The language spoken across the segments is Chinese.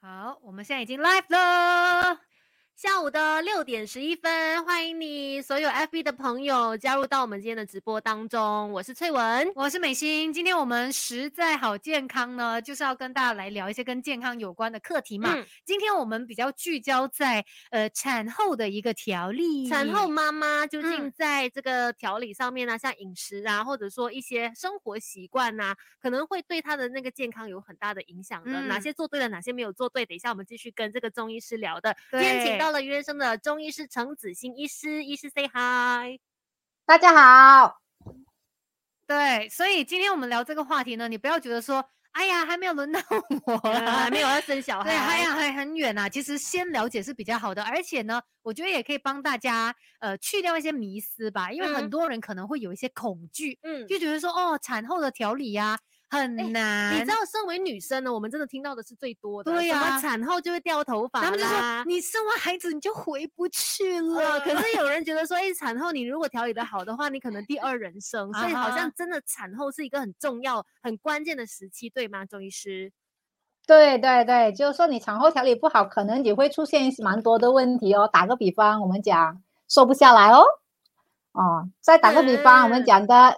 好，我们现在已经 live 了。下午的六点十一分，欢迎你所有 FB 的朋友加入到我们今天的直播当中。我是翠文，我是美心。今天我们实在好健康呢，就是要跟大家来聊一些跟健康有关的课题嘛。今天我们比较聚焦在呃产后的一个调理，产后妈妈究竟在这个调理上面呢，像饮食啊，或者说一些生活习惯呐，可能会对她的那个健康有很大的影响的。哪些做对了，哪些没有做对？等一下我们继续跟这个中医师聊的。今天请到。到了约生的中医师程子欣医师，医师 say hi，大家好。对，所以今天我们聊这个话题呢，你不要觉得说，哎呀，还没有轮到我，还没有要生小孩，对，还呀还很远呐。其实先了解是比较好的，而且呢，我觉得也可以帮大家呃去掉一些迷思吧，因为很多人可能会有一些恐惧，嗯，就觉得说，哦，产后的调理呀。很难，你知道，身为女生呢，我们真的听到的是最多的。对呀，产后就会掉头发他们就说你生完孩子你就回不去了。可是有人觉得说，哎，产后你如果调理的好的话，你可能第二人生。所以好像真的产后是一个很重要、很关键的时期，对吗，中医师？对对对，就是说你产后调理不好，可能也会出现蛮多的问题哦。打个比方，我们讲瘦不下来哦，哦，再打个比方，我们讲的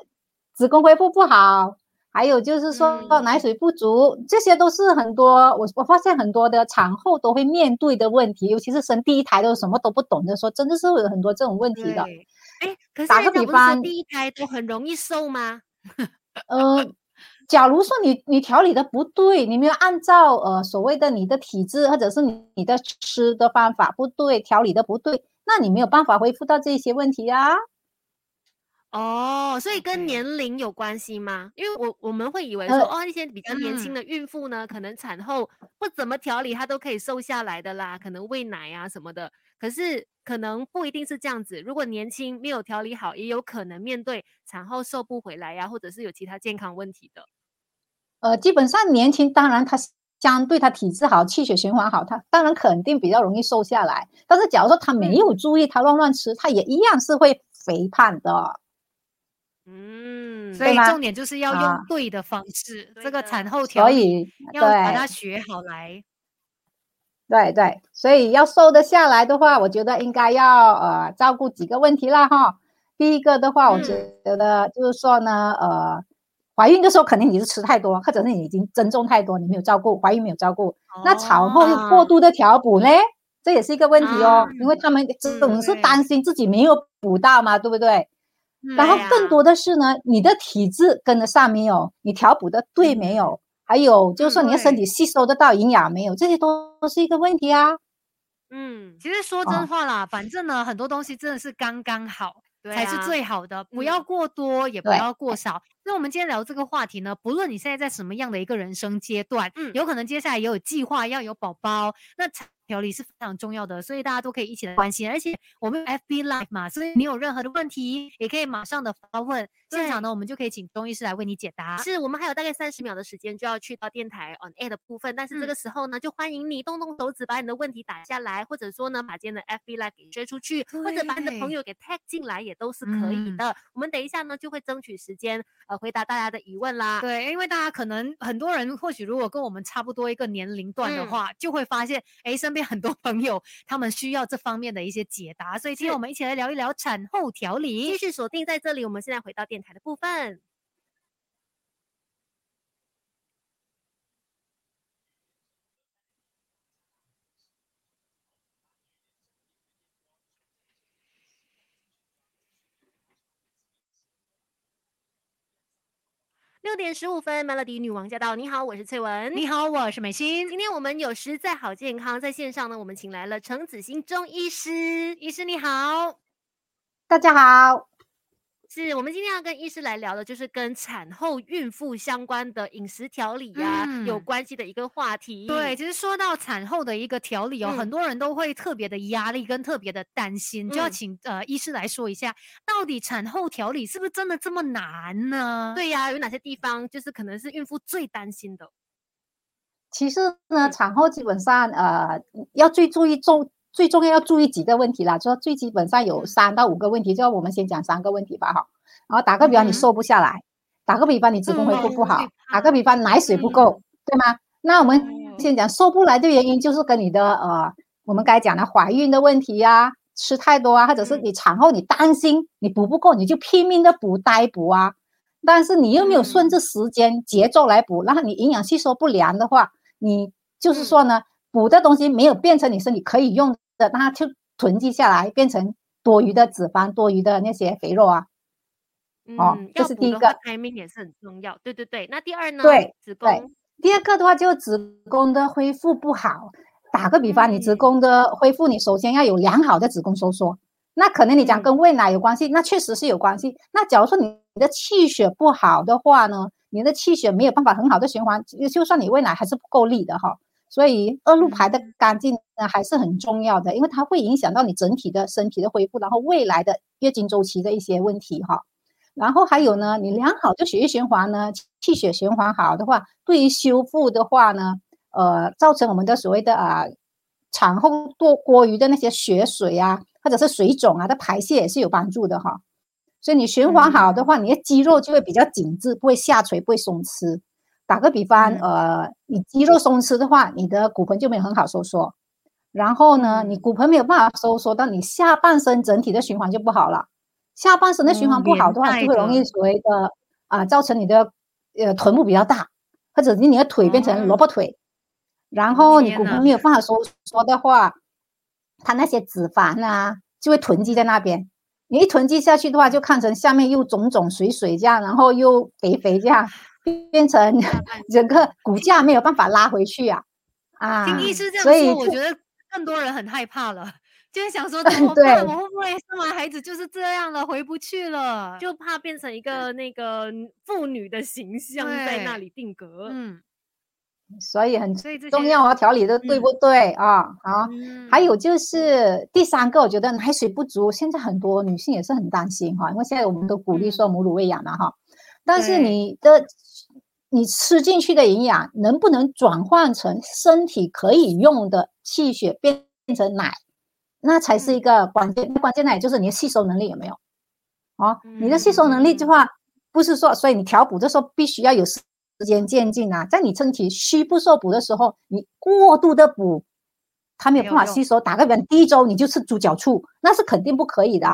子宫恢复不好。还有就是说奶水不足，这些都是很多我我发现很多的产后都会面对的问题，尤其是生第一胎都什么都不懂的时候，真的是会有很多这种问题的。哎，可是打个比方，第一胎都很容易瘦吗？嗯，假如说你你调理的不对，你没有按照呃所谓的你的体质或者是你你的吃的方法不对，调理的不对，那你没有办法恢复到这些问题啊。哦，所以跟年龄有关系吗？因为我我们会以为说，哦，一些比较年轻的孕妇呢，可能产后不怎么调理，她都可以瘦下来的啦，可能喂奶啊什么的。可是可能不一定是这样子，如果年轻没有调理好，也有可能面对产后瘦不回来呀，或者是有其他健康问题的。呃，基本上年轻，当然他相对他体质好，气血循环好，他当然肯定比较容易瘦下来。但是假如说他没有注意，他乱乱吃，他也一样是会肥胖的。嗯，所以重点就是要用对的方式，这个产后。调理要把它学好来。对对，所以要瘦得下来的话，我觉得应该要呃照顾几个问题啦哈。第一个的话，我觉得就是说呢，呃，怀孕的时候肯定你是吃太多，或者是你已经增重太多，你没有照顾，怀孕没有照顾，那产后又过度的调补呢，这也是一个问题哦，因为他们总是担心自己没有补到嘛，对不对？然后更多的是呢，你的体质跟得上没有？你调补的对没有？还有就是说，你的身体吸收得到营养没有？这些都都是一个问题啊。嗯，其实说真话啦，反正呢，很多东西真的是刚刚好才是最好的，不要过多，也不要过少。那我们今天聊这个话题呢，不论你现在在什么样的一个人生阶段，嗯，有可能接下来也有计划要有宝宝，那。调理是非常重要的，所以大家都可以一起来关心。而且我们 FB Live 嘛，所以你有任何的问题，也可以马上的发问。现场呢，我们就可以请中医师来为你解答。是我们还有大概三十秒的时间就要去到电台 on air 的部分，但是这个时候呢，就欢迎你动动手指把你的问题打下来，或者说呢，把今天的 FB Live 给追出去，或者把你的朋友给 tag 进来，也都是可以的。我们等一下呢，就会争取时间呃回答大家的疑问啦。对，因为大家可能很多人或许如果跟我们差不多一个年龄段的话，就会发现哎身边。很多朋友他们需要这方面的一些解答，所以今天我们一起来聊一聊产后调理。继续锁定在这里，我们现在回到电台的部分。六点十五分，Melody 女王驾到！你好，我是翠文。你好，我是美心。今天我们有实在好健康在线上呢，我们请来了程子欣中医师。医师你好，大家好。是我们今天要跟医师来聊的，就是跟产后孕妇相关的饮食调理呀有关系的一个话题。对，其实说到产后的一个调理哦，很多人都会特别的压力跟特别的担心，就要请呃医师来说一下，到底产后调理是不是真的这么难呢？对呀，有哪些地方就是可能是孕妇最担心的？其实呢，产后基本上呃要最注意重。最重要要注意几个问题啦，就最基本上有三到五个问题，就我们先讲三个问题吧，哈。然后打个比方，你瘦不下来；打个比方，你子宫恢复不好；打个比方，奶水不够，对吗？那我们先讲瘦不来的原因，就是跟你的呃，我们该讲的怀孕的问题呀，吃太多啊，或者是你产后你担心你补不够，你就拼命的补呆补啊，但是你又没有顺着时间节奏来补，然后你营养吸收不良的话，你就是说呢，补的东西没有变成你身体可以用的，那它就囤积下来，变成多余的脂肪、多余的那些肥肉啊。哦，这是第一个排名也是很重要。对对对，那第二呢？对，子宫。第二个的话，就子宫的恢复不好。打个比方，你子宫的恢复，你首先要有良好的子宫收缩。那可能你讲跟喂奶有关系，那确实是有关系。那假如说你的气血不好的话呢，你的气血没有办法很好的循环，就算你喂奶还是不够力的哈。所以恶露排的干净呢还是很重要的，因为它会影响到你整体的身体的恢复，然后未来的月经周期的一些问题哈。然后还有呢，你良好的血液循环呢，气血循环好的话，对于修复的话呢，呃，造成我们的所谓的啊产后多多余的那些血水啊，或者是水肿啊的排泄也是有帮助的哈。所以你循环好的话，你的肌肉就会比较紧致，不会下垂，不会松弛。打个比方，呃，你肌肉松弛的话，你的骨盆就没有很好收缩。然后呢，你骨盆没有办法收缩，到你下半身整体的循环就不好了。下半身的循环不好的话，就会容易所谓的啊，造成你的呃臀部比较大，或者你你的腿变成萝卜腿，然后你骨盆没有办法收缩的话，它那些脂肪啊就会囤积在那边。你一囤积下去的话，就看成下面又肿肿水水这样，然后又肥肥这样，变成 整个骨架没有办法拉回去啊啊！听医师这样说，我觉得更多人很害怕了。就是想说 怎么办？我会不会生完孩子就是这样了，回不去了？就怕变成一个那个妇女的形象在那里定格。嗯，所以很重要啊，调理的对不对啊？好，还有就是第三个，我觉得奶水不足，现在很多女性也是很担心哈，因为现在我们都鼓励说母乳喂养嘛哈，但是你的你吃进去的营养能不能转换成身体可以用的气血变变成奶？那才是一个关键，关键呢，也就是你的吸收能力有没有？哦，你的吸收能力的话，不是说，所以你调补的时候必须要有时间渐进啊。在你身体虚不受补的时候，你过度的补，它没有办法吸收。打个比方，第一周你就吃猪脚醋，那是肯定不可以的，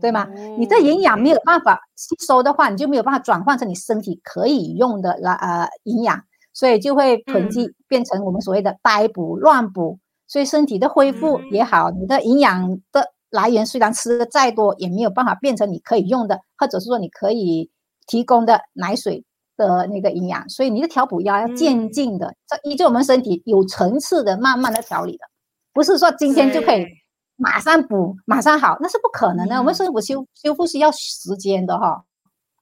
对吗？你的营养没有办法吸收的话，你就没有办法转换成你身体可以用的来呃营养，所以就会囤积变成我们所谓的呆补、乱补。所以身体的恢复也好，你的营养的来源虽然吃的再多，也没有办法变成你可以用的，或者是说你可以提供的奶水的那个营养。所以你的调补要要渐进的，这依据我们身体有层次的，慢慢的调理的，不是说今天就可以马上补马上好，那是不可能的。我们身体修修复是要时间的哈。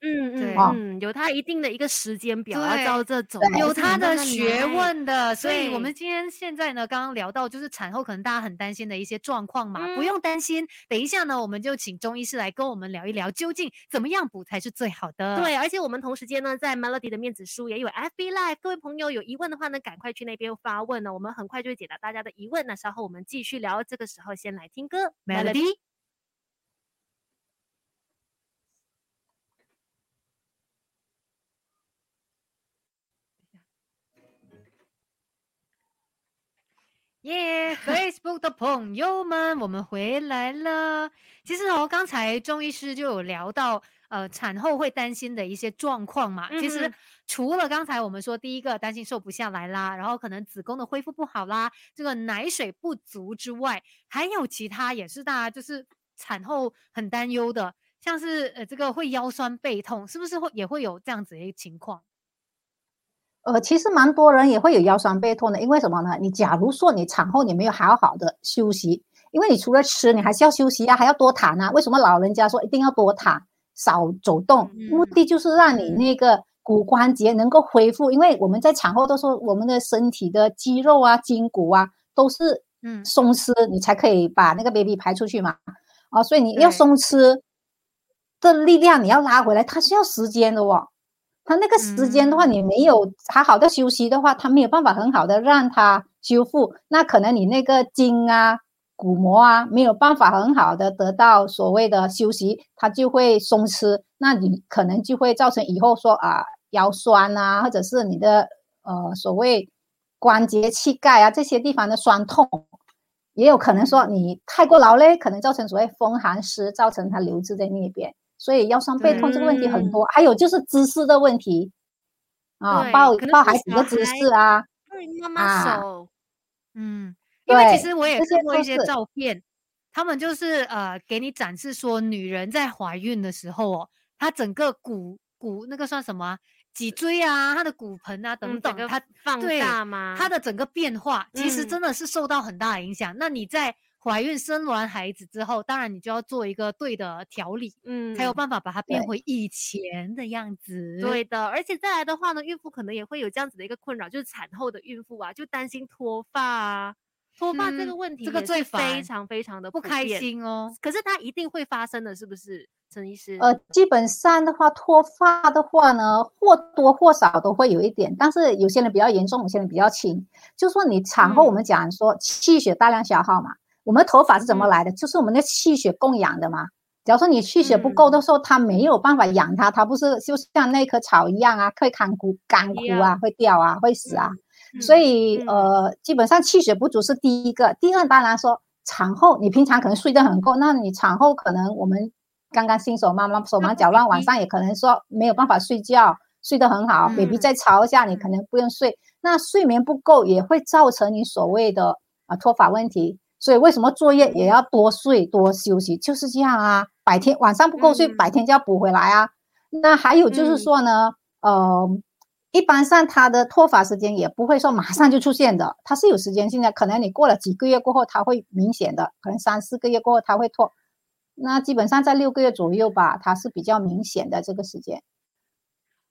嗯嗯嗯，有它一定的一个时间表，要照这走，有它的学问的。所以，我们今天现在呢，刚刚聊到就是产后可能大家很担心的一些状况嘛，不用担心。等一下呢，我们就请中医师来跟我们聊一聊，究竟怎么样补才是最好的。对，而且我们同时间呢，在 Melody 的面子书也有 FB Live，各位朋友有疑问的话呢，赶快去那边发问呢，我们很快就会解答大家的疑问。那稍后我们继续聊，这个时候先来听歌，Melody。耶，Facebook 的朋友们，我们回来了。其实哦，刚才钟医师就有聊到，呃，产后会担心的一些状况嘛。其实除了刚才我们说第一个担心瘦不下来啦，然后可能子宫的恢复不好啦，这个奶水不足之外，还有其他也是大家就是产后很担忧的，像是呃这个会腰酸背痛，是不是会也会有这样子的一个情况？呃，其实蛮多人也会有腰酸背痛的，因为什么呢？你假如说你产后你没有好好的休息，因为你除了吃，你还是要休息呀，还要多躺啊。为什么老人家说一定要多躺，少走动？目的就是让你那个骨关节能够恢复，因为我们在产后都说我们的身体的肌肉啊、筋骨啊都是嗯松弛，你才可以把那个 baby 排出去嘛。啊，所以你要松弛的力量你要拉回来，它是要时间的哦。他那个时间的话，你没有好好的休息的话，他没有办法很好的让它修复。那可能你那个筋啊、骨膜啊，没有办法很好的得到所谓的休息，它就会松弛。那你可能就会造成以后说啊腰酸啊，或者是你的呃所谓关节、膝盖啊这些地方的酸痛，也有可能说你太过劳累，可能造成所谓风寒湿，造成它留置在那边。所以腰酸背痛这个问题很多，还有就是姿势的问题啊，抱抱孩子的姿势啊，妈妈手，嗯，因为其实我也看过一些照片，他们就是呃给你展示说，女人在怀孕的时候哦，她整个骨骨那个算什么？脊椎啊，她的骨盆啊等等，它放大吗？它的整个变化其实真的是受到很大的影响。那你在怀孕生完孩子之后，当然你就要做一个对的调理，嗯，才有办法把它变回以前的样子。对的，而且再来的话呢，孕妇可能也会有这样子的一个困扰，就是产后的孕妇啊，就担心脱发啊，脱发这个问题，这个最非常非常的不开心哦。可是它一定会发生的，是不是？陈医师，呃，基本上的话，脱发的话呢，或多或少都会有一点，但是有些人比较严重，有些人比较轻。就说你产后，我们讲说气血大量消耗嘛，我们头发是怎么来的？就是我们的气血供养的嘛。假如说你气血不够的时候，它没有办法养它，它不是就像那棵草一样啊，会干枯、干枯啊，会掉啊，会死啊。所以呃，基本上气血不足是第一个。第二，当然说产后你平常可能睡得很够，那你产后可能我们。刚刚新手妈妈手忙脚乱，晚上也可能说没有办法睡觉，睡得很好，baby 再吵一下，你可能不用睡。那睡眠不够也会造成你所谓的啊脱发问题。所以为什么作业也要多睡多休息，就是这样啊。白天晚上不够睡，白天就要补回来啊。那还有就是说呢，呃，一般上它的脱发时间也不会说马上就出现的，它是有时间性的，可能你过了几个月过后，它会明显的，可能三四个月过后它会脱。那基本上在六个月左右吧，它是比较明显的这个时间。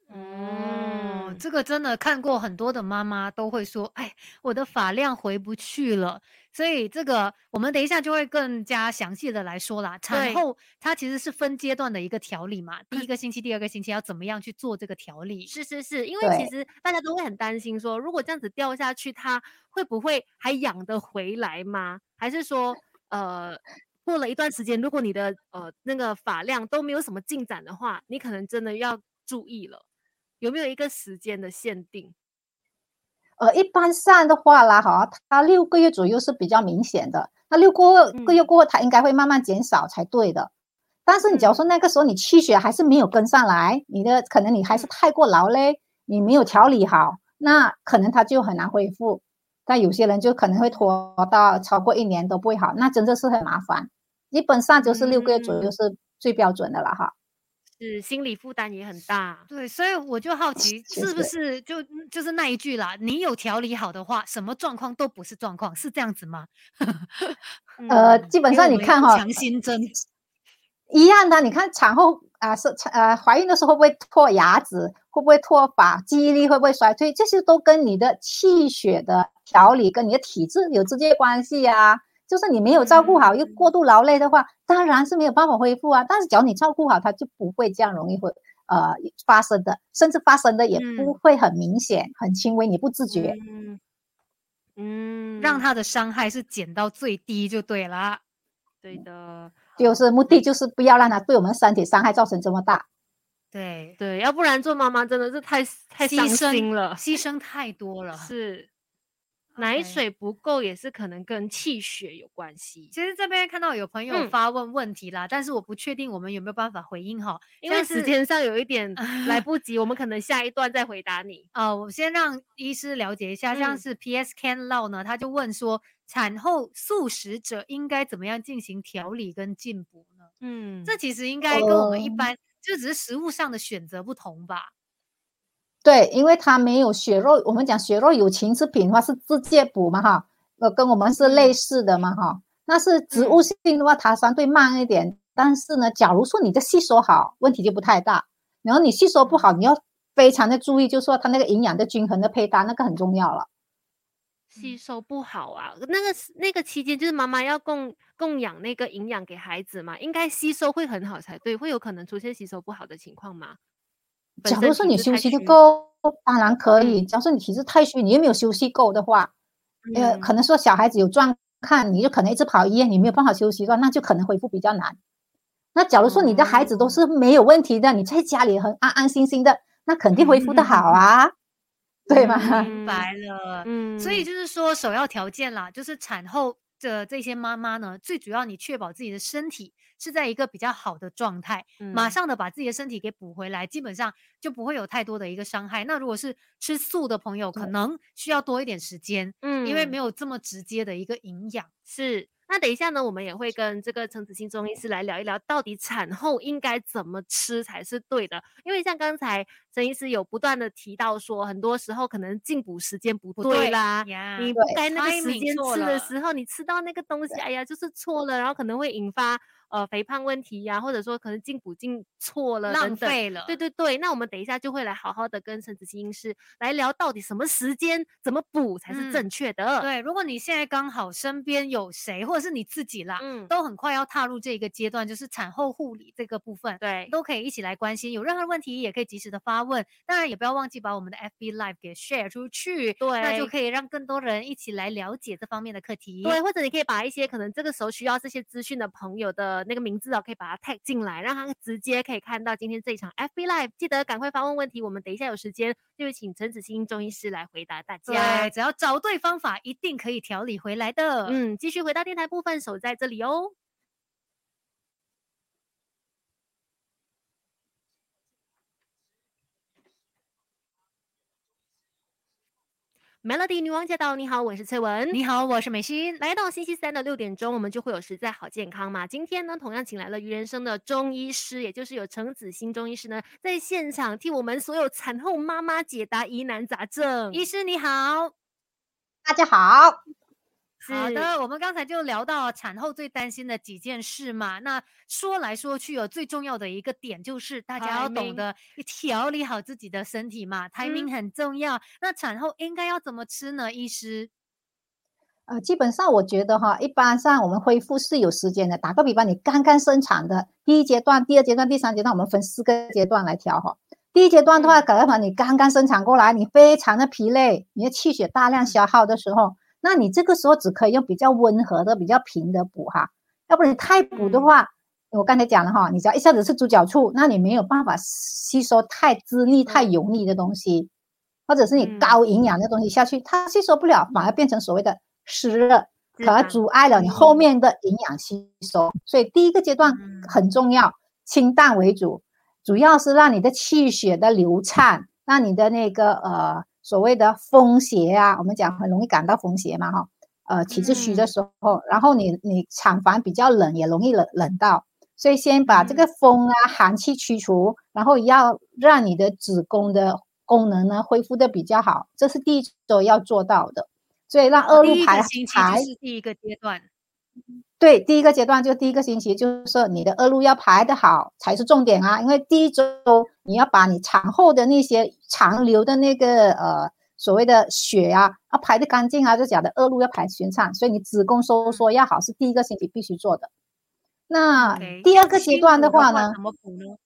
哦，这个真的看过很多的妈妈都会说，哎，我的发量回不去了。所以这个我们等一下就会更加详细的来说啦。产后它其实是分阶段的一个调理嘛，第一个星期、第二个星期要怎么样去做这个调理？是是是，因为其实大家都会很担心说，如果这样子掉下去，它会不会还养得回来吗？还是说，呃？过了一段时间，如果你的呃那个发量都没有什么进展的话，你可能真的要注意了。有没有一个时间的限定？呃，一般上的话啦，哈，它六个月左右是比较明显的。那六个个月过后，它应该会慢慢减少才对的。但是你假如说那个时候你气血还是没有跟上来，你的可能你还是太过劳累，你没有调理好，那可能它就很难恢复。但有些人就可能会拖到超过一年都不会好，那真的是很麻烦。基本上就是六个月左右是最标准的了哈，是心理负担也很大。对，所以我就好奇，是不是就就是那一句啦？你有调理好的话，什么状况都不是状况，是这样子吗？呃，基本上你看哈，强心针 一样的。你看产后啊，是呃怀孕的时候会不会脱牙齿？会不会脱发？记忆力会不会衰退？这些都跟你的气血的调理跟你的体质有直接关系呀。就是你没有照顾好，又过度劳累的话，当然是没有办法恢复啊。但是只要你照顾好，它就不会这样容易会呃发生的，甚至发生的也不会很明显、很轻微，你不自觉。嗯，让它的伤害是减到最低就对了。对的，就是目的就是不要让它对我们身体伤害造成这么大。对对，要不然做妈妈真的是太太伤心了，牺牲太多了。是。奶水不够也是可能跟气血有关系。其实这边看到有朋友发问问题啦，但是我不确定我们有没有办法回应哈，因为时间上有一点 来不及，我们可能下一段再回答你。啊，我先让医师了解一下，像是 PS Can Law 呢，他就问说，产后素食者应该怎么样进行调理跟进补呢？嗯，这其实应该跟我们一般就只是食物上的选择不同吧。对，因为它没有血肉，我们讲血肉有情之品的话是自介补嘛哈，呃，跟我们是类似的嘛哈。那是植物性的话，它相对慢一点。但是呢，假如说你的吸收好，问题就不太大。然后你吸收不好，你要非常的注意，就是说它那个营养的均衡的配搭，那个很重要了。吸收不好啊，那个那个期间就是妈妈要供供养那个营养给孩子嘛，应该吸收会很好才对，会有可能出现吸收不好的情况吗？假如说你休息的够，当然可以。假如说你体质太虚，你又没有休息够的话，呃，可能说小孩子有状看，你就可能一直跑医院，你没有办法休息的话，那就可能恢复比较难。那假如说你的孩子都是没有问题的，你在家里很安安心心的，那肯定恢复的好啊。对吗？明白了，嗯，所以就是说首要条件啦，就是产后的这些妈妈呢，最主要你确保自己的身体是在一个比较好的状态，马上的把自己的身体给补回来，基本上就不会有太多的一个伤害。那如果是吃素的朋友，可能需要多一点时间，嗯，因为没有这么直接的一个营养是。那等一下呢，我们也会跟这个陈子欣中医师来聊一聊，到底产后应该怎么吃才是对的。因为像刚才陈医师有不断的提到说，很多时候可能进补时间不对啦，你不该那个时间吃的时候，你吃到那个东西，哎呀，就是错了，然后可能会引发。呃，肥胖问题呀，或者说可能进补进错了，浪费了。对对对，那我们等一下就会来好好的跟陈子欣医师来聊，到底什么时间怎么补才是正确的。对，如果你现在刚好身边有谁，或者是你自己啦，嗯，都很快要踏入这个阶段，就是产后护理这个部分，对，都可以一起来关心。有任何问题也可以及时的发问，当然也不要忘记把我们的 FB Live 给 share 出去，对，那就可以让更多人一起来了解这方面的课题。对，或者你可以把一些可能这个时候需要这些资讯的朋友的那个名字哦，可以。把它 tag 进来，让他直接可以看到今天这一场 FB Live。记得赶快发问问题，我们等一下有时间就会请陈子欣中医师来回答大家。只要找对方法，一定可以调理回来的。嗯，继续回到电台部分，守在这里哦。Melody 女王驾到！你好，我是翠文。你好，我是美心。来到星期三的六点钟，我们就会有实在好健康嘛。今天呢，同样请来了于人生的中医师，也就是有程子欣中医师呢，在现场替我们所有产后妈妈解答疑难杂症。医师你好，大家好。好的，我们刚才就聊到产后最担心的几件事嘛。那说来说去，哦最重要的一个点就是大家要懂得调理好自己的身体嘛，timing 很重要。那产后应该要怎么吃呢？医师？呃，基本上我觉得哈，一般上我们恢复是有时间的。打个比方，你刚刚生产的第一阶段、第二阶段、第三阶段，我们分四个阶段来调哈。第一阶段的话，打个比方，你刚刚生产过来，你非常的疲累，你的气血大量消耗的时候。那你这个时候只可以用比较温和的、比较平的补哈，要不然你太补的话，我刚才讲了哈，你只要一下子吃猪脚醋，那你没有办法吸收太滋腻、太油腻的东西，或者是你高营养的东西下去，它吸收不了，反而变成所谓的湿热，反而阻碍了你后面的营养吸收。所以第一个阶段很重要，清淡为主，主要是让你的气血的流畅，让你的那个呃。所谓的风邪啊，我们讲很容易感到风邪嘛，哈，呃，体质虚的时候，然后你你产房比较冷，也容易冷冷到，所以先把这个风啊寒气驱除，然后要让你的子宫的功能呢恢复的比较好，这是第一周要做到的，所以让恶露排排是第一个阶段。对，第一个阶段就第一个星期，就是说你的恶露要排的好才是重点啊，因为第一周你要把你产后的那些残留的那个呃所谓的血啊，要排的干净啊，就讲的恶露要排顺畅，所以你子宫收缩要好是第一个星期必须做的。那第二个阶段的话呢？怎么补呢？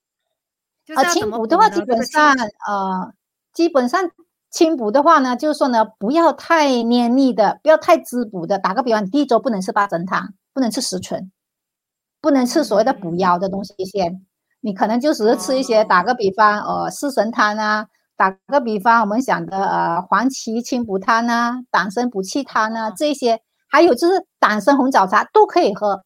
啊，清补的话，基本上呃，基本上。清补的话呢，就是说呢，不要太黏腻的，不要太滋补的。打个比方，你第一周不能吃八珍汤，不能吃十醇，不能吃所谓的补腰的东西先。你可能就只是吃一些，打个比方，呃，四神汤啊，打个比方，我们讲的呃黄芪清补汤啊，党参补气汤啊，这些，还有就是党参红枣茶都可以喝。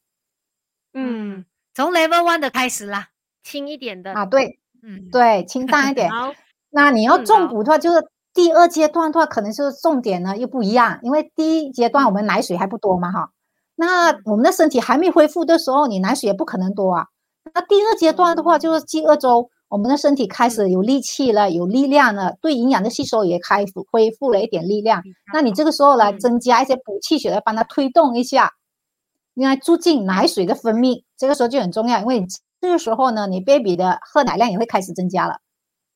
嗯，从 level one 的开始啦，轻一点的。啊，对，嗯，对，清淡一点。那你要重补的话，就是。第二阶段的话，可能就是重点呢又不一样，因为第一阶段我们奶水还不多嘛，哈，那我们的身体还没恢复的时候，你奶水也不可能多啊。那第二阶段的话，就是第二周，我们的身体开始有力气了，有力量了，对营养的吸收也开始恢复了一点力量。那你这个时候来增加一些补气血来帮它推动一下，应该促进奶水的分泌，这个时候就很重要，因为这个时候呢，你 baby 的喝奶量也会开始增加了。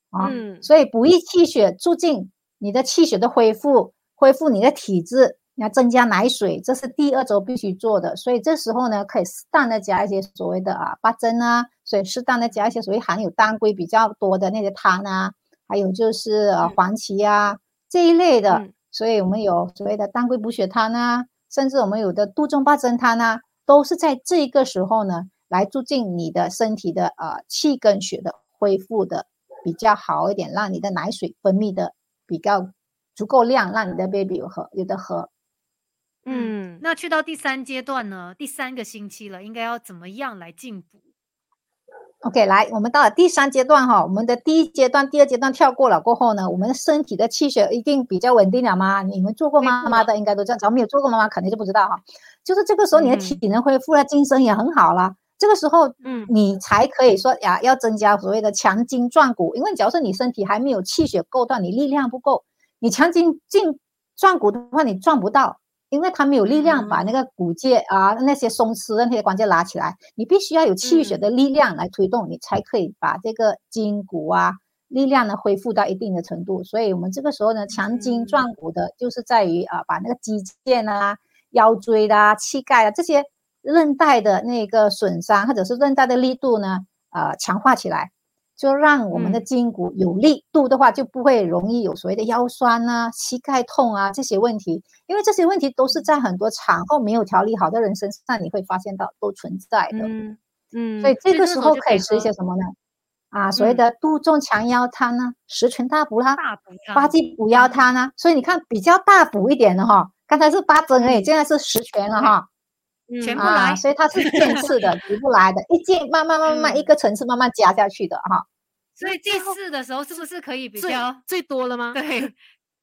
啊，所以补益气血，促进你的气血的恢复，恢复你的体质，要增加奶水，这是第二周必须做的。所以这时候呢，可以适当的加一些所谓的啊八珍啊，所以适当的加一些所谓含有当归比较多的那些汤啊，还有就是呃黄芪啊这一类的。所以我们有所谓的当归补血汤啊，甚至我们有的杜仲八珍汤啊，都是在这个时候呢，来促进你的身体的呃气跟血的恢复的。比较好一点，让你的奶水分泌的比较足够量，让你的 baby 有喝有的喝。嗯，那去到第三阶段呢？第三个星期了，应该要怎么样来进补？OK，来，我们到了第三阶段哈，我们的第一阶段、第二阶段跳过了过后呢，我们身体的气血一定比较稳定了吗？你们做过妈妈的应该都这样，只要没有做过妈妈肯定就不知道哈。就是这个时候你的体能恢复了，精神也很好了，这个时候，嗯，你才可以说呀，要增加所谓的强筋壮骨，因为假如说你身体还没有气血够到，你力量不够，你强筋劲壮骨的话，你壮不到。因为他没有力量把那个骨节啊那些松弛的那些关节拉起来，你必须要有气血的力量来推动，你才可以把这个筋骨啊力量呢恢复到一定的程度。所以我们这个时候呢，强筋壮骨的就是在于啊把那个肌腱啊、腰椎的、膝盖啊这些韧带的那个损伤或者是韧带的力度呢啊强化起来。就让我们的筋骨有力度的话，就不会容易有所谓的腰酸啊、膝盖痛啊这些问题，因为这些问题都是在很多产后没有调理好的人身上，你会发现到都存在的。嗯嗯，所以这个时候可以吃一些什么呢？啊，所谓的杜仲强腰汤呢，十全大补啦，八鸡补腰汤啊。所以你看比较大补一点的哈，刚才是八针而已，现在是十全了哈。全部来，所以它是渐次的，逐不来的，一渐慢慢慢慢一个层次慢慢加下去的哈。所以第四的时候是不是可以比较最多了吗？对，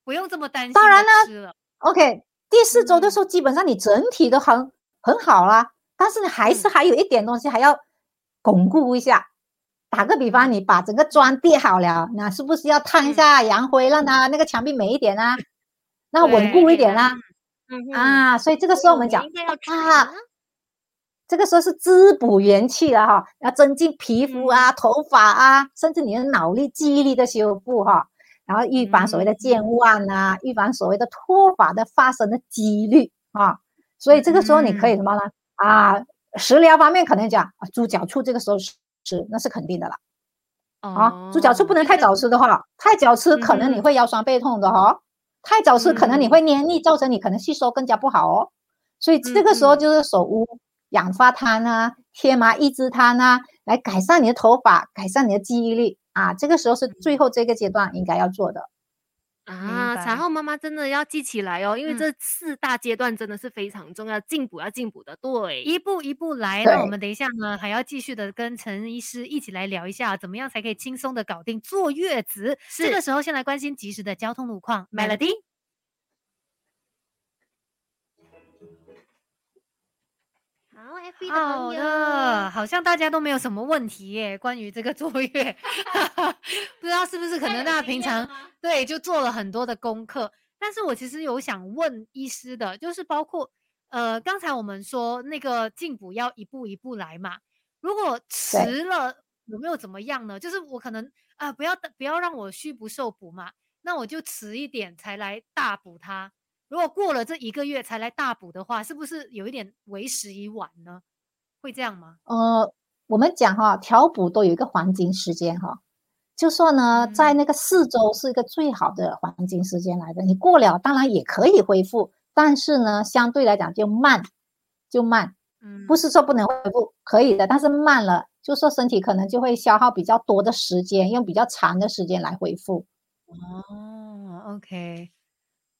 不用这么担心。当然呢，OK，第四周的时候基本上你整体都很很好啦，但是你还是还有一点东西还要巩固一下。打个比方，你把整个砖叠好了，那是不是要烫一下阳灰，让它那个墙壁美一点啊？那稳固一点啊？啊，所以这个时候我们讲啊，这个时候是滋补元气了哈，要增进皮肤啊、头发啊，甚至你的脑力、记忆力的修复哈，然后预防所谓的健忘啊，预防所谓的脱发的发生的几率啊。所以这个时候你可以什么呢？啊，食疗方面可能讲啊猪脚醋这个时候吃那是肯定的了。啊，猪脚醋不能太早吃的话，太早吃可能你会腰酸背痛的哈。太早吃可能你会黏腻，造成你可能吸收更加不好哦。所以这个时候就是手乌养发汤啊、天麻抑制汤啊，来改善你的头发，改善你的记忆力啊。这个时候是最后这个阶段应该要做的啊。产后妈妈真的要记起来哦，因为这四大阶段真的是非常重要，进补要进补的，对，一步一步来。那我们等一下呢，还要继续的跟陈医师一起来聊一下，怎么样才可以轻松的搞定坐月子。这个时候先来关心及时的交通路况，Melody。好的，好像大家都没有什么问题耶。关于这个坐月，不知道是不是可能大家平常对就做了很多的功课。但是我其实有想问医师的，就是包括呃，刚才我们说那个进补要一步一步来嘛。如果迟了，有没有怎么样呢？就是我可能啊，不要不要让我虚不受补嘛，那我就迟一点才来大补它。如果过了这一个月才来大补的话，是不是有一点为时已晚呢？会这样吗？呃，我们讲哈，调补都有一个黄金时间哈，就说呢，在那个四周是一个最好的黄金时间来的。你过了当然也可以恢复，但是呢，相对来讲就慢，就慢。嗯，不是说不能恢复，可以的，但是慢了，就说身体可能就会消耗比较多的时间，用比较长的时间来恢复。哦，OK。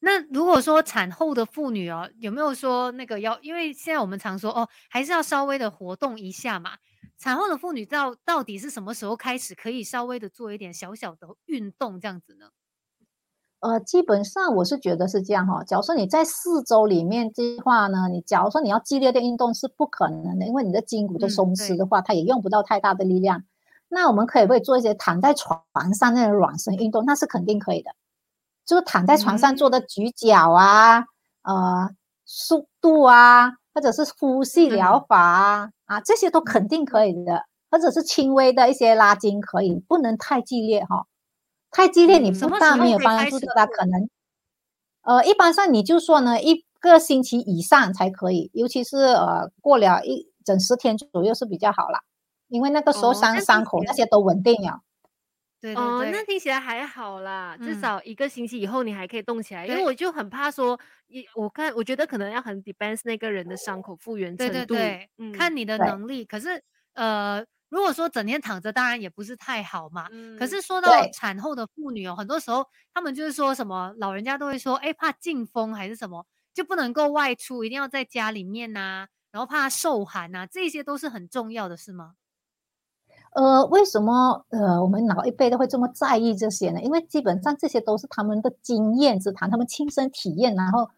那如果说产后的妇女哦，有没有说那个要？因为现在我们常说哦，还是要稍微的活动一下嘛。产后的妇女到到底是什么时候开始可以稍微的做一点小小的运动这样子呢？呃，基本上我是觉得是这样哈。假如说你在四周里面计划呢，你假如说你要激烈的运动是不可能的，因为你的筋骨都松弛的话，它也用不到太大的力量。那我们可以不可以做一些躺在床上那种软身运动？那是肯定可以的。就是躺在床上做的举脚啊，呃，速度啊，或者是呼吸疗法啊，啊，这些都肯定可以的，或者是轻微的一些拉筋可以，不能太激烈哈，太激烈你不但没有帮助到他可能，呃，一般上你就说呢，一个星期以上才可以，尤其是呃过了一整十天左右是比较好了，因为那个时候伤伤口那些都稳定了。哦，那听起来还好啦，至少一个星期以后你还可以动起来。因为我就很怕说，一我看我觉得可能要很 depends 那个人的伤口复原程度，对对对，看你的能力。可是呃，如果说整天躺着，当然也不是太好嘛。可是说到产后的妇女哦，很多时候他们就是说什么，老人家都会说，哎，怕进风还是什么，就不能够外出，一定要在家里面呐，然后怕受寒呐，这些都是很重要的，是吗？呃，为什么呃我们老一辈都会这么在意这些呢？因为基本上这些都是他们的经验之谈，他们亲身体验，然后。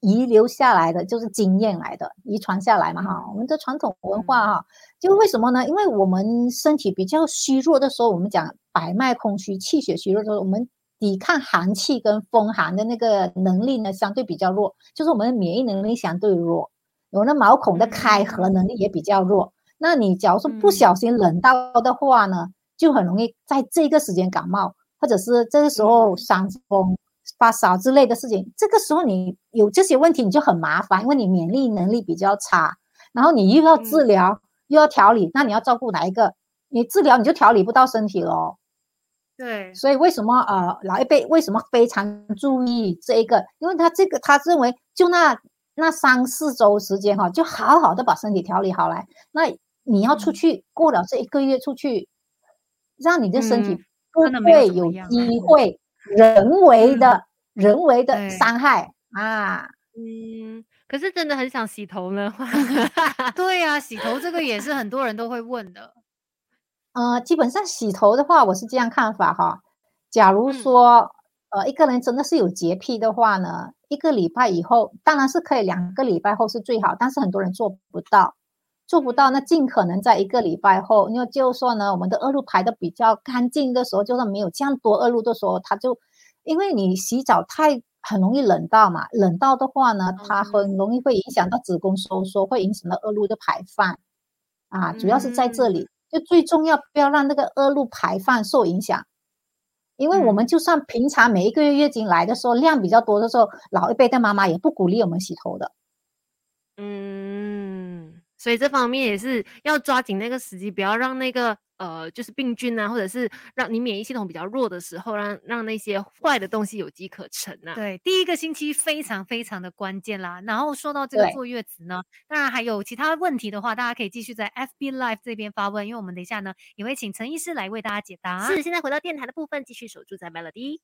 遗留下来的就是经验来的，遗传下来嘛哈。我们的传统文化哈，就为什么呢？因为我们身体比较虚弱的时候，我们讲百脉空虚、气血虚弱的时候，我们抵抗寒气跟风寒的那个能力呢，相对比较弱，就是我们的免疫能力相对弱，我们的毛孔的开合能力也比较弱。那你假如说不小心冷到的话呢，就很容易在这个时间感冒，或者是这个时候伤风。发烧之类的事情，这个时候你有这些问题，你就很麻烦，因为你免疫能力比较差，然后你又要治疗又要调理，那你要照顾哪一个？你治疗你就调理不到身体了。对，所以为什么呃老一辈为什么非常注意这一个？因为他这个他认为就那那三四周时间哈，就好好的把身体调理好来。那你要出去过了这一个月出去，让你的身体不会有机会。人为的人为的伤害啊，嗯，可是真的很想洗头呢。对呀，洗头这个也是很多人都会问的。呃，基本上洗头的话，我是这样看法哈。假如说呃一个人真的是有洁癖的话呢，一个礼拜以后当然是可以，两个礼拜后是最好，但是很多人做不到。做不到，那尽可能在一个礼拜后，因为就算呢，我们的恶露排的比较干净的时候，就算没有这样多恶露的时候，它就因为你洗澡太很容易冷到嘛，冷到的话呢，它很容易会影响到子宫收缩，会影响到恶露的排放。啊，主要是在这里，就最重要不要让那个恶露排放受影响，因为我们就算平常每一个月月经来的时候量比较多的时候，老一辈的妈妈也不鼓励我们洗头的，嗯。所以这方面也是要抓紧那个时机，不要让那个呃，就是病菌啊，或者是让你免疫系统比较弱的时候，让让那些坏的东西有机可乘啊。对，第一个星期非常非常的关键啦。然后说到这个坐月子呢，当然还有其他问题的话，大家可以继续在 FB Live 这边发问，因为我们等一下呢也会请陈医师来为大家解答。是，现在回到电台的部分，继续守住在 Melody。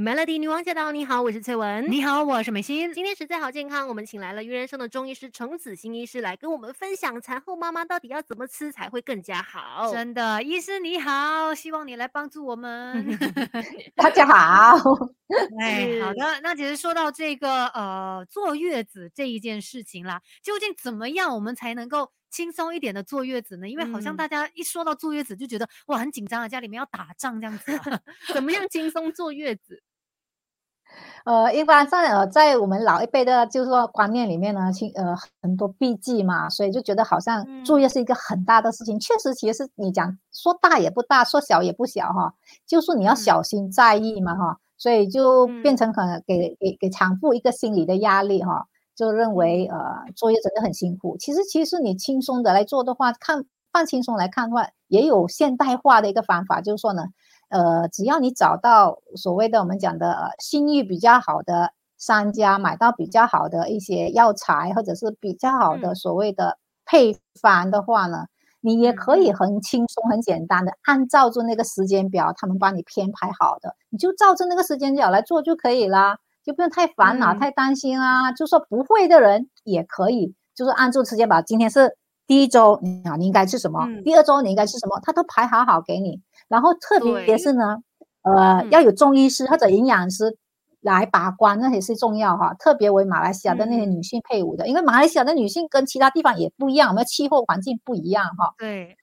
Melody 女王驾到！你好，我是翠文。你好，我是美心。今天实在好健康，我们请来了育人生的中医师程子欣医师来跟我们分享产后妈妈到底要怎么吃才会更加好。真的，医师你好，希望你来帮助我们。大家好。哎，好的。那其实说到这个呃坐月子这一件事情啦，究竟怎么样我们才能够轻松一点的坐月子呢？因为好像大家一说到坐月子就觉得哇很紧张啊，家里面要打仗这样子。怎么样轻松坐月子？呃，一般上呃，在我们老一辈的，就是说观念里面呢，亲呃很多避忌嘛，所以就觉得好像作业是一个很大的事情。确实，其实你讲说大也不大，说小也不小哈，就是你要小心在意嘛哈，所以就变成可能给给给产妇一个心理的压力哈，就认为呃作业真的很辛苦。其实其实你轻松的来做的话，看放轻松来看的话，也有现代化的一个方法，就是说呢。呃，只要你找到所谓的我们讲的信誉比较好的商家，买到比较好的一些药材，或者是比较好的所谓的配方的话呢，你也可以很轻松、很简单的按照着那个时间表，他们帮你编排好的，你就照着那个时间表来做就可以啦，就不用太烦恼、太担心啊。就说不会的人也可以，就是按住时间表，今天是第一周，啊你应该吃什么？第二周你应该吃什么？他都排好好给你。然后特别是呢，呃，要有中医师或者营养师来把关，那也是重要哈。特别为马来西亚的那些女性配伍的，因为马来西亚的女性跟其他地方也不一样，我们气候环境不一样哈。对，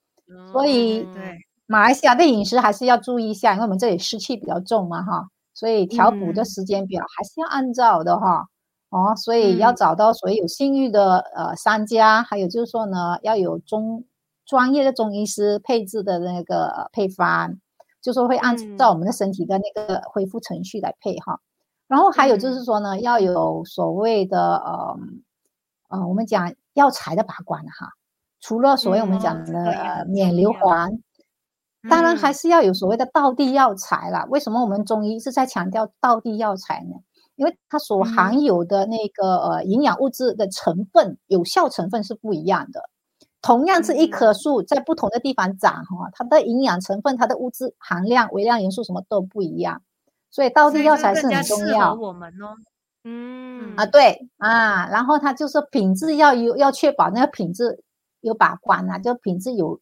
所以对马来西亚的饮食还是要注意一下，因为我们这里湿气比较重嘛哈，所以调补的时间表还是要按照的哈。哦，所以要找到所有信誉的呃商家，还有就是说呢，要有中。专业的中医师配置的那个配方，就说会按照我们的身体的那个恢复程序来配哈。然后还有就是说呢，要有所谓的呃呃，我们讲药材的把关哈。除了所谓我们讲的免硫磺，当然还是要有所谓的道地药材啦。为什么我们中医是在强调道地药材呢？因为它所含有的那个呃营养物质的成分、有效成分是不一样的。同样是一棵树，在不同的地方长哈，它的营养成分、它的物质含量、微量元素什么都不一样。所以道地药材是很重要。我们哦，嗯啊对啊，然后它就是品质要有要确保那个品质有把关啊，就品质有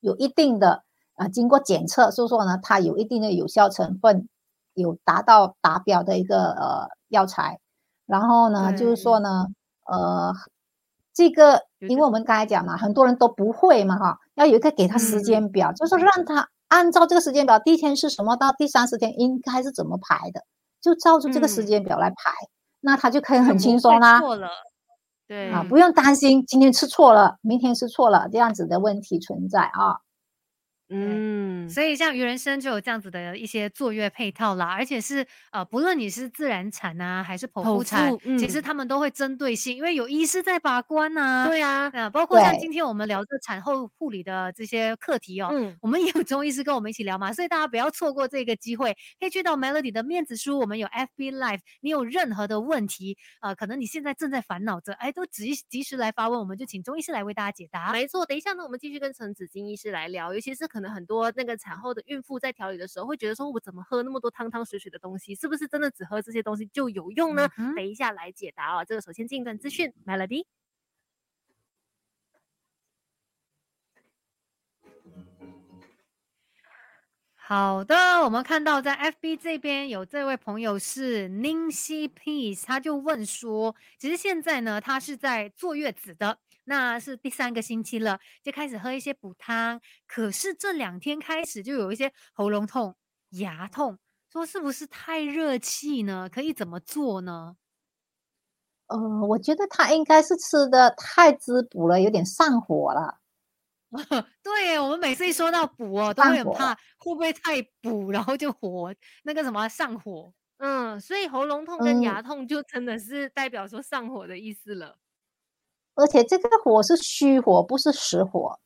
有一定的啊，经过检测，所以说呢，它有一定的有效成分，有达到达标的一个呃。药材，然后呢，就是说呢，呃，这个，因为我们刚才讲嘛，很多人都不会嘛，哈，要有一个给他时间表，就是让他按照这个时间表，第一天是什么，到第三十天应该是怎么排的，就照着这个时间表来排，那他就可以很轻松啦，错了，对啊，不用担心今天吃错了，明天吃错了这样子的问题存在啊。嗯，所以像鱼人参就有这样子的一些坐月配套啦，而且是呃，不论你是自然产啊，还是剖腹产，其实他们都会针对性，因为有医师在把关呐。对啊，啊，包括像今天我们聊这产后护理的这些课题哦，嗯，我们也有中医师跟我们一起聊嘛，所以大家不要错过这个机会，可以去到 Melody 的面子书，我们有 FB Live，你有任何的问题，呃，可能你现在正在烦恼着，哎，都及及时来发问，我们就请中医师来为大家解答。没错，等一下呢，我们继续跟陈子金医师来聊，尤其是可能很多那个。产后的孕妇在调理的时候，会觉得说：“我怎么喝那么多汤汤水水的东西？是不是真的只喝这些东西就有用呢？”等一下来解答哦。这个首先进一段资讯，Melody。好的，我们看到在 FB 这边有这位朋友是 Nancy Peace，他就问说：“其实现在呢，他是在坐月子的。”那是第三个星期了，就开始喝一些补汤。可是这两天开始就有一些喉咙痛、牙痛，说是不是太热气呢？可以怎么做呢？呃，我觉得他应该是吃的太滋补了，有点上火了。对，我们每次一说到补哦，都会很怕会不会太补，然后就火那个什么上火。嗯，所以喉咙痛跟牙痛就真的是代表说上火的意思了。而且这个火是虚火，不是实火。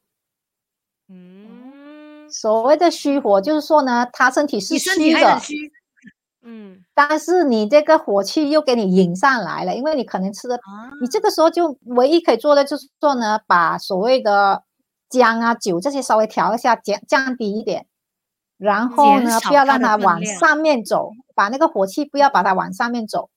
嗯，所谓的虚火，就是说呢，他身体是虚的，嗯，但是你这个火气又给你引上来了，因为你可能吃的，你这个时候就唯一可以做的就是说呢，把所谓的姜啊、酒这些稍微调一下，降降低一点，然后呢，不要让它往上面走，把那个火气不要把它往上面走，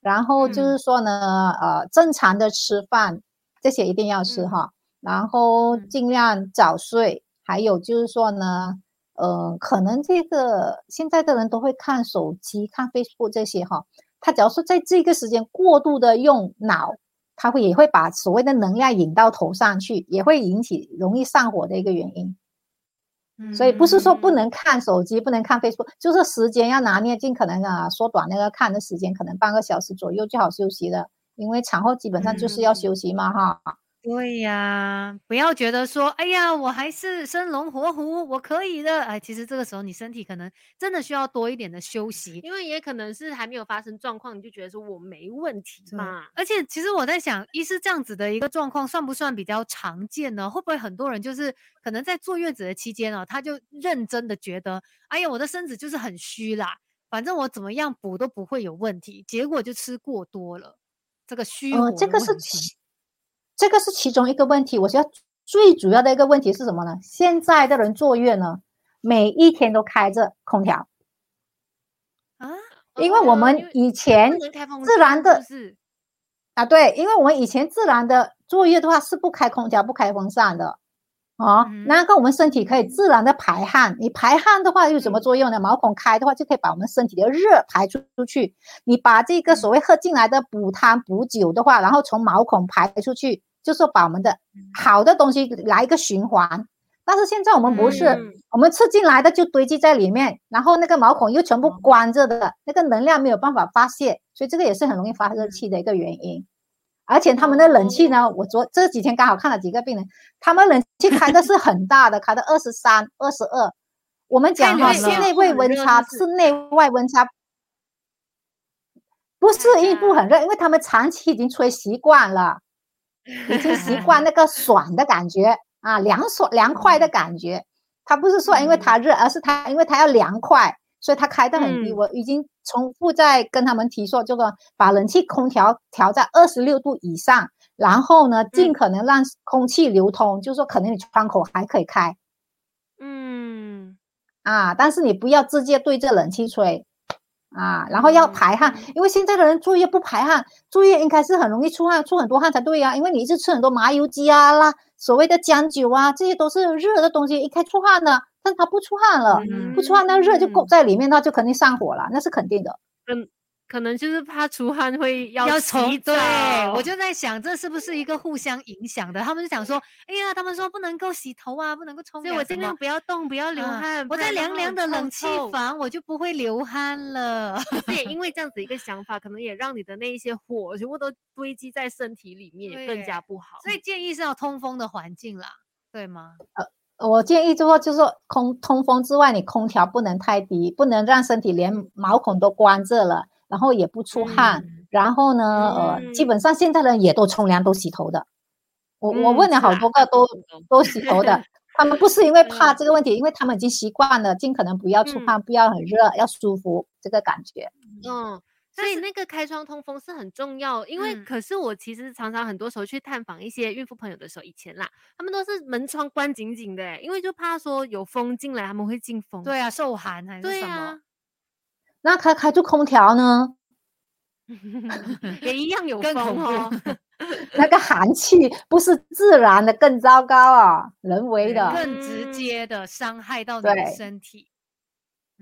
然后就是说呢，呃，正常的吃饭。这些一定要吃哈，然后尽量早睡。还有就是说呢，呃，可能这个现在的人都会看手机、看 Facebook 这些哈。他只要是在这个时间过度的用脑，他会也会把所谓的能量引到头上去，也会引起容易上火的一个原因。所以不是说不能看手机、不能看 Facebook，就是时间要拿捏，尽可能啊缩短那个看的时间，可能半个小时左右就好休息了。因为产后基本上就是要休息嘛，哈。对呀，不要觉得说，哎呀，我还是生龙活虎，我可以的。哎，其实这个时候你身体可能真的需要多一点的休息，因为也可能是还没有发生状况，你就觉得说我没问题嘛。而且其实我在想，一是这样子的一个状况，算不算比较常见呢？会不会很多人就是可能在坐月子的期间哦，他就认真的觉得，哎呀，我的身子就是很虚啦，反正我怎么样补都不会有问题，结果就吃过多了。这个虚火，这个是其，这个是其中一个问题。我觉得最主要的一个问题是什么呢？现在的人坐月呢，每一天都开着空调啊，因为我们以前自然的，啊，对，因为我们以前自然的坐月的话是不开空调、不开风扇的。哦，那个我们身体可以自然的排汗。你排汗的话有什么作用呢？毛孔开的话就可以把我们身体的热排出出去。你把这个所谓喝进来的补汤补酒的话，然后从毛孔排出去，就是把我们的好的东西来一个循环。但是现在我们不是，我们吃进来的就堆积在里面，然后那个毛孔又全部关着的，那个能量没有办法发泄，所以这个也是很容易发热气的一个原因。而且他们的冷气呢，我昨这几天刚好看了几个病人，他们冷气开的是很大的，开的二十三、二十二。我们讲哈，室内外温差，室内外温差不是因不很热，因为他们长期已经吹习惯了，已经习惯那个爽的感觉啊，凉爽凉快的感觉。他不是说因为他热，而是他因为他要凉快，所以它开得很低。我已经重复在跟他们提说，这个把冷气空调调在二十六度以上，然后呢，尽可能让空气流通，就是说可能你窗口还可以开，嗯，啊，但是你不要直接对着冷气吹。啊，然后要排汗，因为现在的人作业不排汗，作业应该是很容易出汗，出很多汗才对呀。因为你一直吃很多麻油鸡啊、啦，所谓的姜酒啊，这些都是热的东西，一开出汗的，但它不出汗了，不出汗，那热就够在里面，那就肯定上火了，那是肯定的。嗯。可能就是怕出汗会要洗对，我就在想，这是不是一个互相影响的？他们就想说，哎呀，他们说不能够洗头啊，不能够冲凉，所以我尽量不要动，不要流汗。我在凉凉的冷气房，我就不会流汗了。对，因 为这样子一个想法，可能也让你的那一些火全部都堆积在身体里面，也更加不好。所以建议是要通风的环境啦，对吗？呃，我建议就说，就是说空通风之外，你空调不能太低，不能让身体连毛孔都关着了。然后也不出汗，然后呢，呃，基本上现在人也都冲凉、都洗头的。我我问了好多个，都都洗头的。他们不是因为怕这个问题，因为他们已经习惯了，尽可能不要出汗，不要很热，要舒服这个感觉。嗯，所以那个开窗通风是很重要。因为可是我其实常常很多时候去探访一些孕妇朋友的时候，以前啦，他们都是门窗关紧紧的，因为就怕说有风进来，他们会进风。对啊，受寒还是什么？那开开住空调呢，也一样有风哦。那个寒气不是自然的，更糟糕啊，人为的，更直接的伤害到你的身体。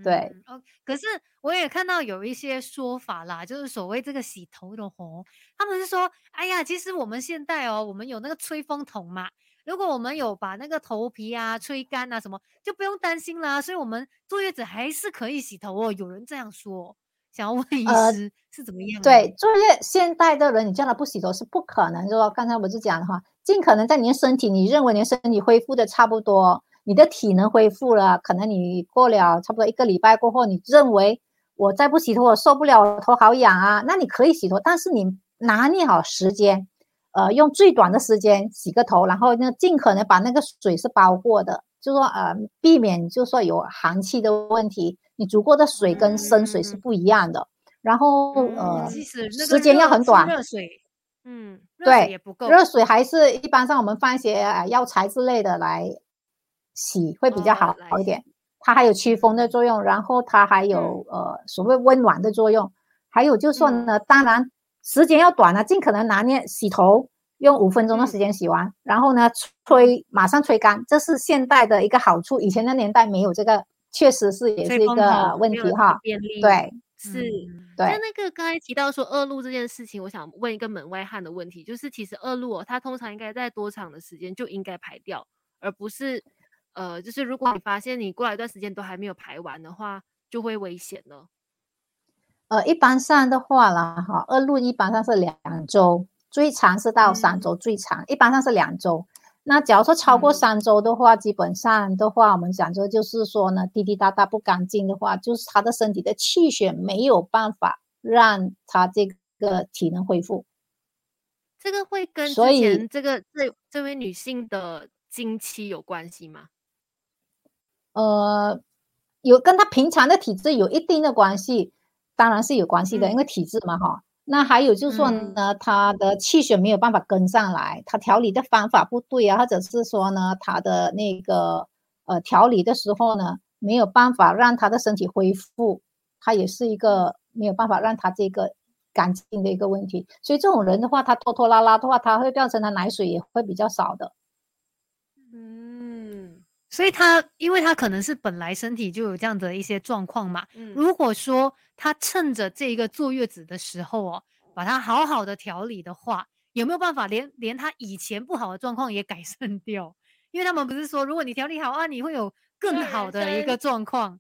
对，哦，可是我也看到有一些说法啦，就是所谓这个洗头的红，他们是说，哎呀，其实我们现在哦，我们有那个吹风筒嘛。如果我们有把那个头皮啊吹干啊什么，就不用担心啦。所以，我们坐月子还是可以洗头哦。有人这样说，想要问医师是怎么样？对，坐月现代的人，你叫他不洗头是不可能。就说刚才我就讲的话，尽可能在你的身体，你认为你的身体恢复的差不多，你的体能恢复了，可能你过了差不多一个礼拜过后，你认为我再不洗头我受不了，头好痒啊，那你可以洗头，但是你拿捏好时间。呃，用最短的时间洗个头，然后呢，尽可能把那个水是包过的，就说呃，避免就说有寒气的问题。你煮过的水跟生水是不一样的。然后呃，时间要很短。热水，嗯，对，也不够。热水还是一般上我们放一些呃药材之类的来洗会比较好好一点。它还有驱风的作用，然后它还有呃所谓温暖的作用。还有就说呢，当然。时间要短了，尽可能拿捏洗头，用五分钟的时间洗完，然后呢吹，马上吹干，这是现代的一个好处。以前的年代没有这个，确实是也是一个问题哈。便利对，是。对。那那个刚才提到说恶露这件事情，我想问一个门外汉的问题，就是其实恶露哦，它通常应该在多长的时间就应该排掉，而不是呃，就是如果你发现你过来一段时间都还没有排完的话，就会危险了。呃，一般上的话啦，哈，二路一般上是两周，最长是到三周，最长一般上是两周。那假如说超过三周的话，基本上的话，我们讲说就是说呢，滴滴答答不干净的话，就是他的身体的气血没有办法让他这个体能恢复。这个会跟之前这个这这位女性的经期有关系吗？呃，有跟他平常的体质有一定的关系。当然是有关系的，因为体质嘛，哈。那还有就是说呢，他的气血没有办法跟上来，他调理的方法不对啊，或者是说呢，他的那个呃调理的时候呢，没有办法让他的身体恢复，他也是一个没有办法让他这个干净的一个问题。所以这种人的话，他拖拖拉拉的话，他会造成他奶水也会比较少的。所以他，因为他可能是本来身体就有这样的一些状况嘛。嗯，如果说他趁着这一个坐月子的时候哦，把它好好的调理的话，有没有办法连连他以前不好的状况也改 善掉？因为他们不是说，如果你调理好啊，你会有更好的一个状况。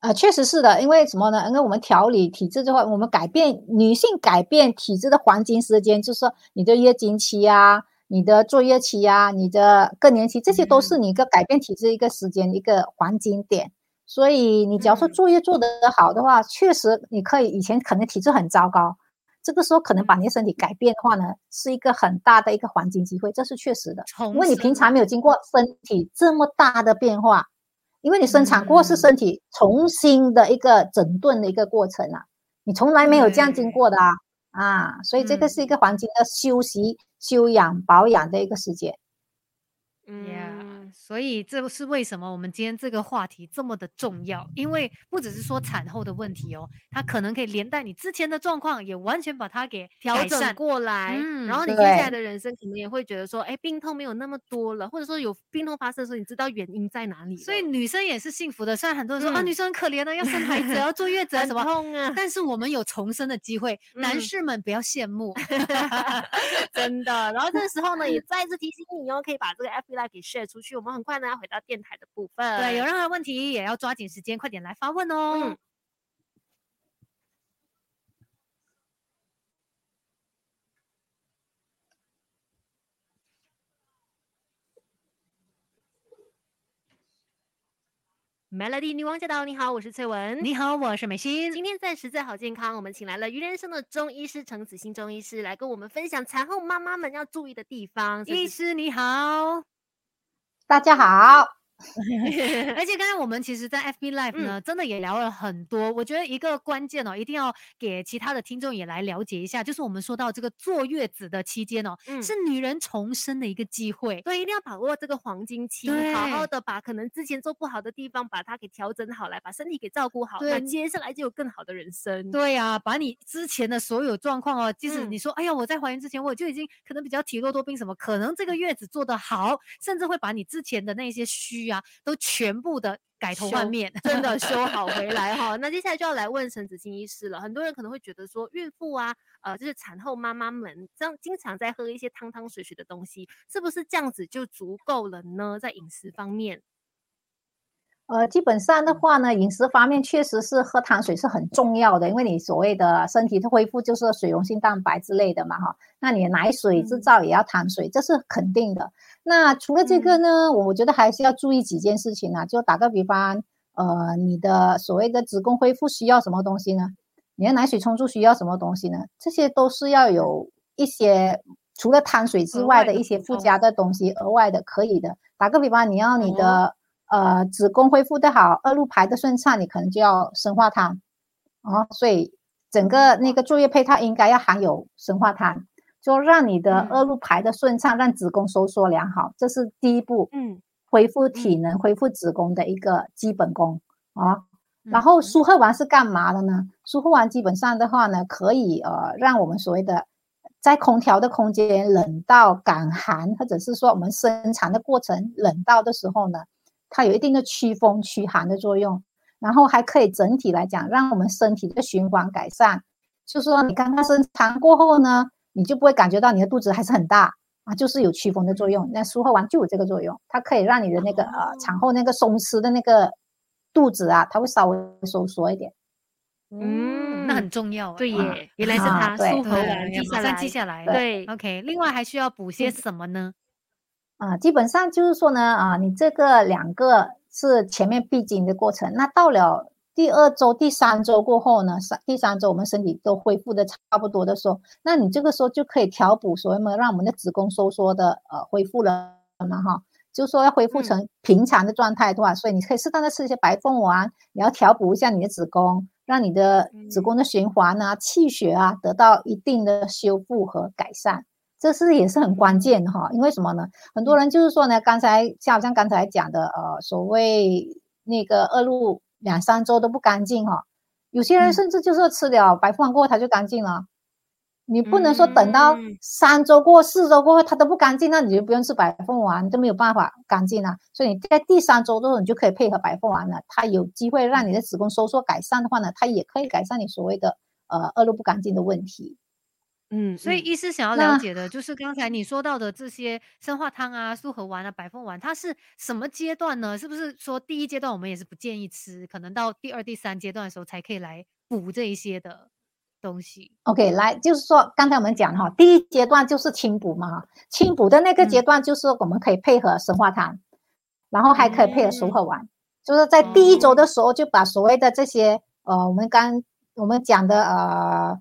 啊，确实是的。因为什么呢？因为我们调理体质的话，我们改变女性改变体质的黄金时间，就是说你的月经期啊。你的坐月期呀，你的更年期，这些都是你一个改变体质一个时间一个黄金点。所以你只要说作业做得好的话，确实你可以以前可能体质很糟糕，这个时候可能把你的身体改变的话呢，是一个很大的一个黄金机会，这是确实的。因为你平常没有经过身体这么大的变化，因为你生产过是身体重新的一个整顿的一个过程啊，你从来没有这样经过的啊啊，所以这个是一个黄金的休息、休养、保养的一个时间。嗯，所以这是为什么我们今天这个话题这么的重要，因为不只是说产后的问题哦，它可能可以连带你之前的状况，也完全把它给调整过来。嗯，然后你接下来的人生可能也会觉得说，哎，病痛没有那么多了，或者说有病痛发生的时候，你知道原因在哪里。所以女生也是幸福的。虽然很多人说啊，女生很可怜的，要生孩子，要坐月子，什么痛啊，但是我们有重生的机会，男士们不要羡慕，真的。然后这个时候呢，也 再次提醒你哦，可以把这个 F B 来给 share 出去。我们很快呢要回到电台的部分。对，有任何问题也要抓紧时间，快点来发问哦。Melody 女王驾到！你好，我是翠文。你好，我是美心。今天在实在好健康，我们请来了于人生的中医师陈子欣中医师来跟我们分享产后妈妈们要注意的地方。医师你好。大家好，而且刚才我们其实，在 FB Live 呢，真的也聊了很多。我觉得一个关键哦，一定要给其他的听众也来了解一下，就是我们说到这个坐月子的期间哦，是女人重生的一个机会，所以一定要把握这个黄金期，好好的把可能之前做不好的地方，把它给调整好来，把身体给照顾好，那接下来就有更好的人生。对呀，把你之前的所有状况哦，即使你说，哎呀，我在怀孕之前我就已经可能比较体弱多病什么，可能这个月子做得好，甚至会把你之前的那些虚啊，都全部的改头换面，真的 修好回来哈。那接下来就要来问陈子清医师了。很多人可能会觉得说，孕妇啊，呃，就是产后妈妈们这样经常在喝一些汤汤水水的东西，是不是这样子就足够了呢？在饮食方面？呃，基本上的话呢，饮食方面确实是喝糖水是很重要的，因为你所谓的身体的恢复就是水溶性蛋白之类的嘛，哈。那你奶水制造也要糖水，这是肯定的。那除了这个呢，我觉得还是要注意几件事情啊。就打个比方，呃，你的所谓的子宫恢复需要什么东西呢？你的奶水充足需要什么东西呢？这些都是要有一些除了汤水之外的一些附加的东西，额外的可以的。打个比方，你要你的。呃，子宫恢复的好，二路排的顺畅，你可能就要生化汤哦。所以整个那个作业配套应该要含有生化汤，就让你的二路排的顺畅，让子宫收缩良好，这是第一步。嗯，恢复体能、恢复子宫的一个基本功啊。然后舒赫丸是干嘛的呢？舒赫丸基本上的话呢，可以呃，让我们所谓的在空调的空间冷到感寒，或者是说我们生产的过程冷到的时候呢。它有一定的驱风驱寒的作用，然后还可以整体来讲，让我们身体的循环改善。就是说，你刚刚生产过后呢，你就不会感觉到你的肚子还是很大啊，就是有驱风的作用。那舒后丸就有这个作用，它可以让你的那个呃产后那个松弛的那个肚子啊，它会稍微收缩一点。嗯，那很重要。对耶，原来是它舒荷丸，记下来，记下来。对，OK。另外还需要补些什么呢？啊，基本上就是说呢，啊，你这个两个是前面必经的过程。那到了第二周、第三周过后呢，三第三周我们身体都恢复的差不多的时候，那你这个时候就可以调补所谓嘛，让我们的子宫收缩的呃恢复了嘛哈，就是说要恢复成平常的状态的话，所以你可以适当的吃一些白凤丸，你要调补一下你的子宫，让你的子宫的循环啊、气血啊得到一定的修复和改善。这是也是很关键的哈，因为什么呢？很多人就是说呢，刚才像像刚才讲的，呃，所谓那个恶露两三周都不干净哈，有些人甚至就是吃了白凤丸过后他就干净了，你不能说等到三周过四周过后他都不干净，那你就不用吃白凤丸，都没有办法干净了。所以你在第三周的时候你就可以配合白凤丸了，它有机会让你的子宫收缩改善的话呢，它也可以改善你所谓的呃恶露不干净的问题。嗯，所以医师想要了解的就是刚才你说到的这些生化汤啊、素合丸啊、白凤丸，它是什么阶段呢？是不是说第一阶段我们也是不建议吃，可能到第二、第三阶段的时候才可以来补这一些的东西？OK，来就是说刚才我们讲哈，第一阶段就是清补嘛，清补的那个阶段就是我们可以配合生化汤，然后还可以配合熟合丸，就是在第一周的时候就把所谓的这些呃，我们刚我们讲的呃。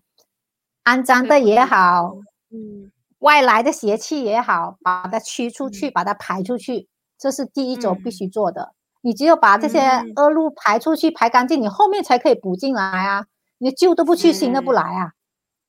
肮脏的也好，嗯，外来的邪气也好，把它驱出去，把它排出去，这是第一周必须做的。你只有把这些恶露排出去、排干净，你后面才可以补进来啊。你旧都不去，新的不来啊。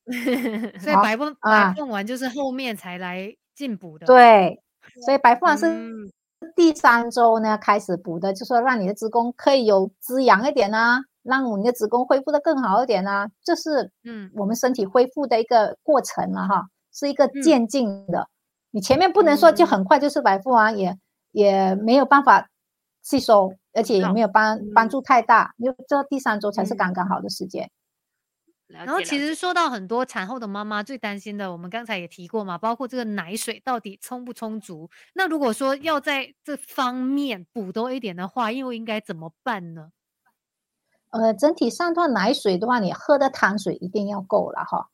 所以白凤白凤丸就是后面才来进补的。对，所以白凤丸是第三周呢开始补的，就说让你的子宫可以有滋养一点啊，让你的子宫恢复的更好一点啊。这是嗯我们身体恢复的一个过程了哈，是一个渐进的。你前面不能说就很快就是白凤丸，也也没有办法吸收，而且也没有帮帮助太大，因为这第三周才是刚刚好的时间。然后其实说到很多产后的妈妈最担心的，我们刚才也提过嘛，包括这个奶水到底充不充足。那如果说要在这方面补多一点的话，又应该怎么办呢？呃，整体上段奶水的话，你喝的汤水一定要够了哈。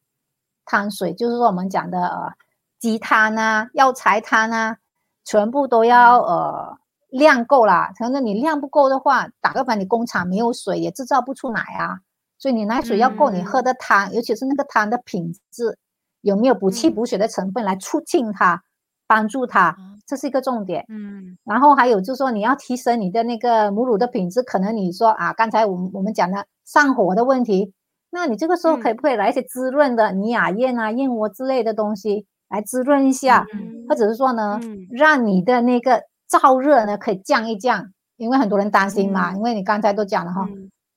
汤水就是说我们讲的呃鸡汤啊、药材汤啊，全部都要呃量够了。可能你量不够的话，打个比方，你工厂没有水，也制造不出奶啊。所以你奶水要够，你喝的汤，尤其是那个汤的品质有没有补气补血的成分来促进它，帮助它，这是一个重点。嗯，然后还有就是说你要提升你的那个母乳的品质，可能你说啊，刚才我们我们讲的上火的问题，那你这个时候可不可以来一些滋润的尼雅燕啊、燕窝之类的东西来滋润一下，或者是说呢，让你的那个燥热呢可以降一降，因为很多人担心嘛，因为你刚才都讲了哈。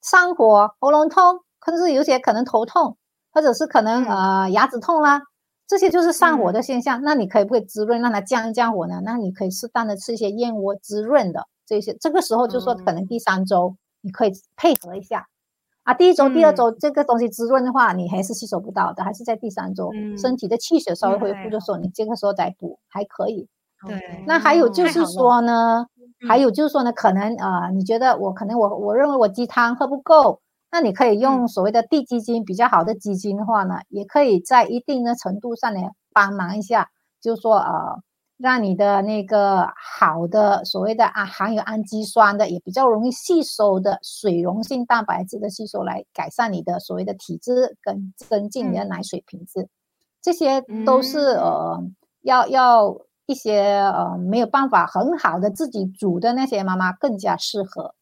上火、喉咙痛，甚至有些可能头痛，或者是可能呃牙齿痛啦，这些就是上火的现象。那你可以不可以滋润，让它降一降火呢？那你可以适当的吃一些燕窝滋润的这些。这个时候就说可能第三周你可以配合一下啊。第一周、第二周这个东西滋润的话，你还是吸收不到的，还是在第三周身体的气血稍微恢复的时候，你这个时候再补还可以。对，那还有就是说呢。还有就是说呢，可能啊，你觉得我可能我我认为我鸡汤喝不够，那你可以用所谓的地基金比较好的基金的话呢，也可以在一定的程度上呢帮忙一下，就是说呃，让你的那个好的所谓的啊含有氨基酸的也比较容易吸收的水溶性蛋白质的吸收，来改善你的所谓的体质跟增进你的奶水品质，这些都是呃要要。一些呃没有办法很好的自己煮的那些妈妈更加适合。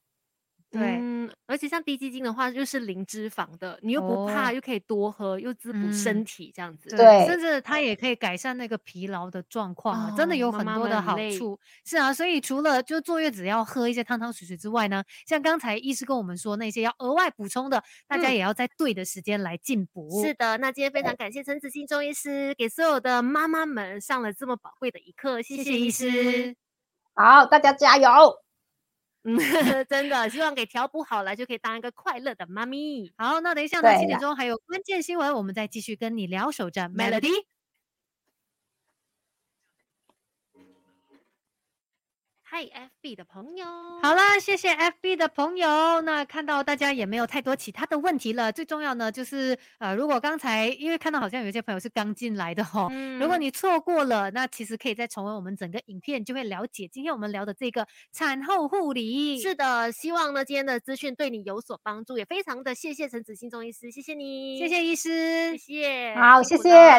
对，而且像低基金的话，又是零脂肪的，你又不怕，又可以多喝，又滋补身体，这样子。对，甚至它也可以改善那个疲劳的状况，真的有很多的好处。是啊，所以除了就坐月子要喝一些汤汤水水之外呢，像刚才医师跟我们说那些要额外补充的，大家也要在对的时间来进补。是的，那今天非常感谢陈子欣中医师给所有的妈妈们上了这么宝贵的一课，谢谢医师。好，大家加油。嗯，真的，希望给调补好了，就可以当一个快乐的妈咪。好，那等一下呢，七点钟还有关键新闻，我们再继续跟你聊。守着 Melody。嗨，FB 的朋友，好啦，谢谢 FB 的朋友。那看到大家也没有太多其他的问题了。最重要呢，就是呃，如果刚才因为看到好像有些朋友是刚进来的哈，如果你错过了，那其实可以再重温我们整个影片，就会了解今天我们聊的这个产后护理。是的，希望呢今天的资讯对你有所帮助，也非常的谢谢陈子欣中医师，谢谢你，谢谢医师，谢谢，好，谢谢。